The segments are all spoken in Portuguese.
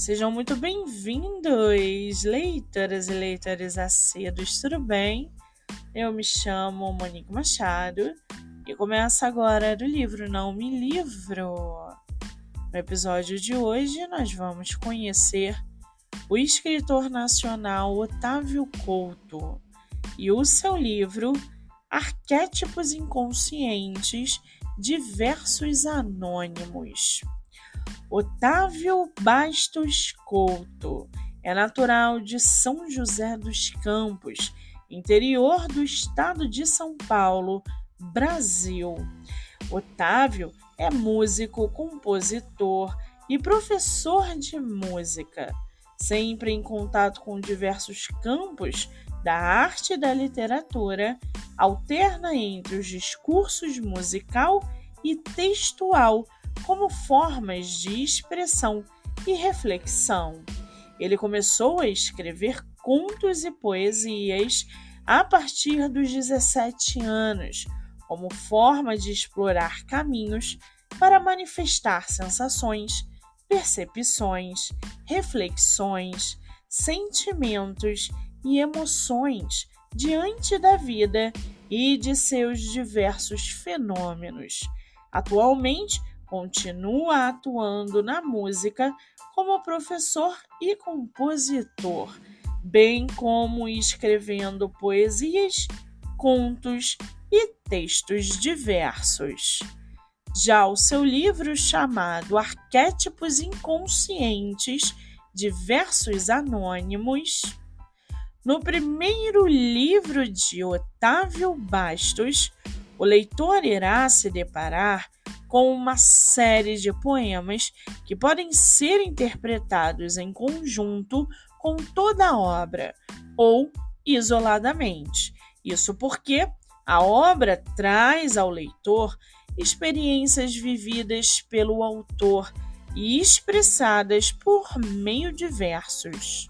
Sejam muito bem-vindos, leitoras e leitores acedos, tudo bem? Eu me chamo Monique Machado e começa agora do livro Não Me Livro. No episódio de hoje, nós vamos conhecer o escritor nacional Otávio Couto e o seu livro Arquétipos Inconscientes Diversos Anônimos. Otávio Bastos Couto é natural de São José dos Campos, interior do estado de São Paulo, Brasil. Otávio é músico, compositor e professor de música. Sempre em contato com diversos campos da arte e da literatura, alterna entre os discursos musical e textual como formas de expressão e reflexão. Ele começou a escrever contos e poesias a partir dos 17 anos, como forma de explorar caminhos para manifestar sensações, percepções, reflexões, sentimentos e emoções diante da vida e de seus diversos fenômenos. Atualmente, continua atuando na música como professor e compositor, bem como escrevendo poesias, contos e textos diversos. Já o seu livro chamado Arquétipos Inconscientes Diversos Anônimos, no primeiro livro de Otávio Bastos, o leitor irá se deparar com uma série de poemas que podem ser interpretados em conjunto com toda a obra ou isoladamente. Isso porque a obra traz ao leitor experiências vividas pelo autor e expressadas por meio de versos.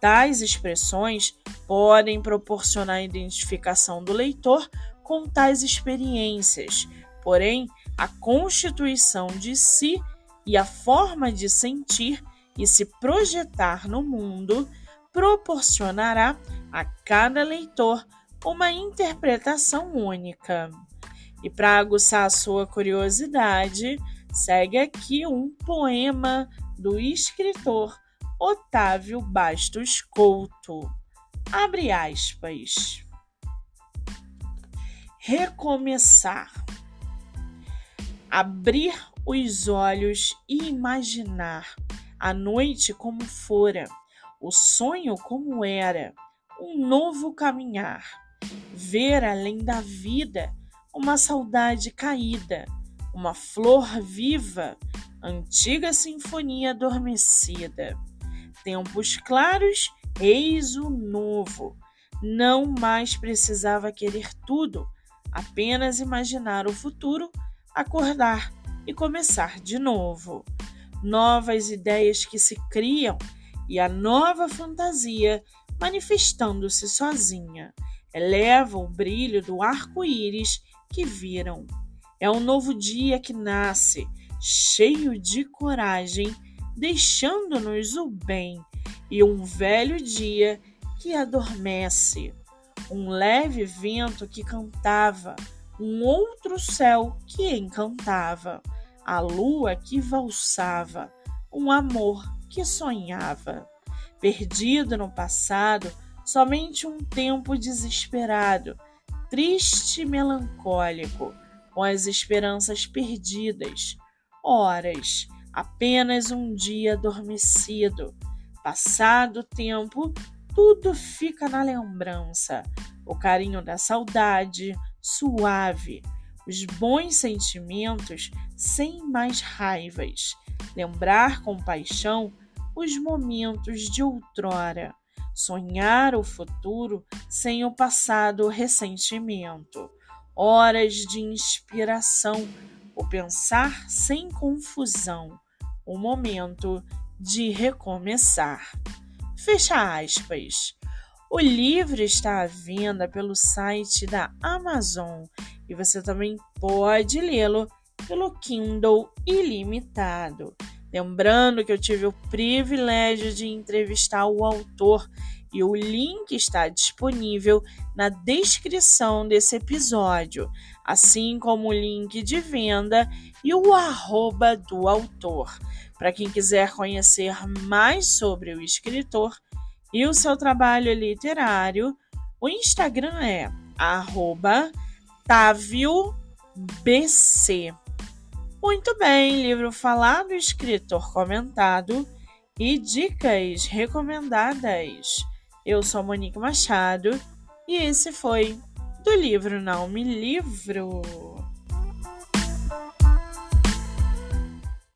Tais expressões podem proporcionar identificação do leitor com tais experiências, porém, a constituição de si e a forma de sentir e se projetar no mundo proporcionará a cada leitor uma interpretação única. E para aguçar a sua curiosidade, segue aqui um poema do escritor Otávio Bastos Couto. Abre aspas. Recomeçar abrir os olhos e imaginar a noite como fora, o sonho como era, um novo caminhar, ver além da vida uma saudade caída, uma flor viva, antiga sinfonia adormecida. Tempos claros, eis o novo. Não mais precisava querer tudo, apenas imaginar o futuro acordar e começar de novo. Novas ideias que se criam e a nova fantasia manifestando-se sozinha eleva o brilho do arco-íris que viram. É um novo dia que nasce, cheio de coragem, deixando-nos o bem, e um velho dia que adormece. Um leve vento que cantava, um outro céu que encantava, a lua que valsava, um amor que sonhava. Perdido no passado, somente um tempo desesperado, triste e melancólico, com as esperanças perdidas. Horas, apenas um dia adormecido. Passado o tempo, tudo fica na lembrança. O carinho da saudade, suave, os bons sentimentos sem mais raivas, lembrar com paixão os momentos de outrora, sonhar o futuro sem o passado ressentimento, horas de inspiração, o pensar sem confusão, o momento de recomeçar. Fecha aspas. O livro está à venda pelo site da Amazon e você também pode lê-lo pelo Kindle ilimitado. Lembrando que eu tive o privilégio de entrevistar o autor e o link está disponível na descrição desse episódio, assim como o link de venda e o arroba do autor. Para quem quiser conhecer mais sobre o escritor e o seu trabalho literário, o Instagram é TávioBC. Muito bem, livro falado, escritor comentado e dicas recomendadas. Eu sou Monique Machado e esse foi do livro Não Me Livro.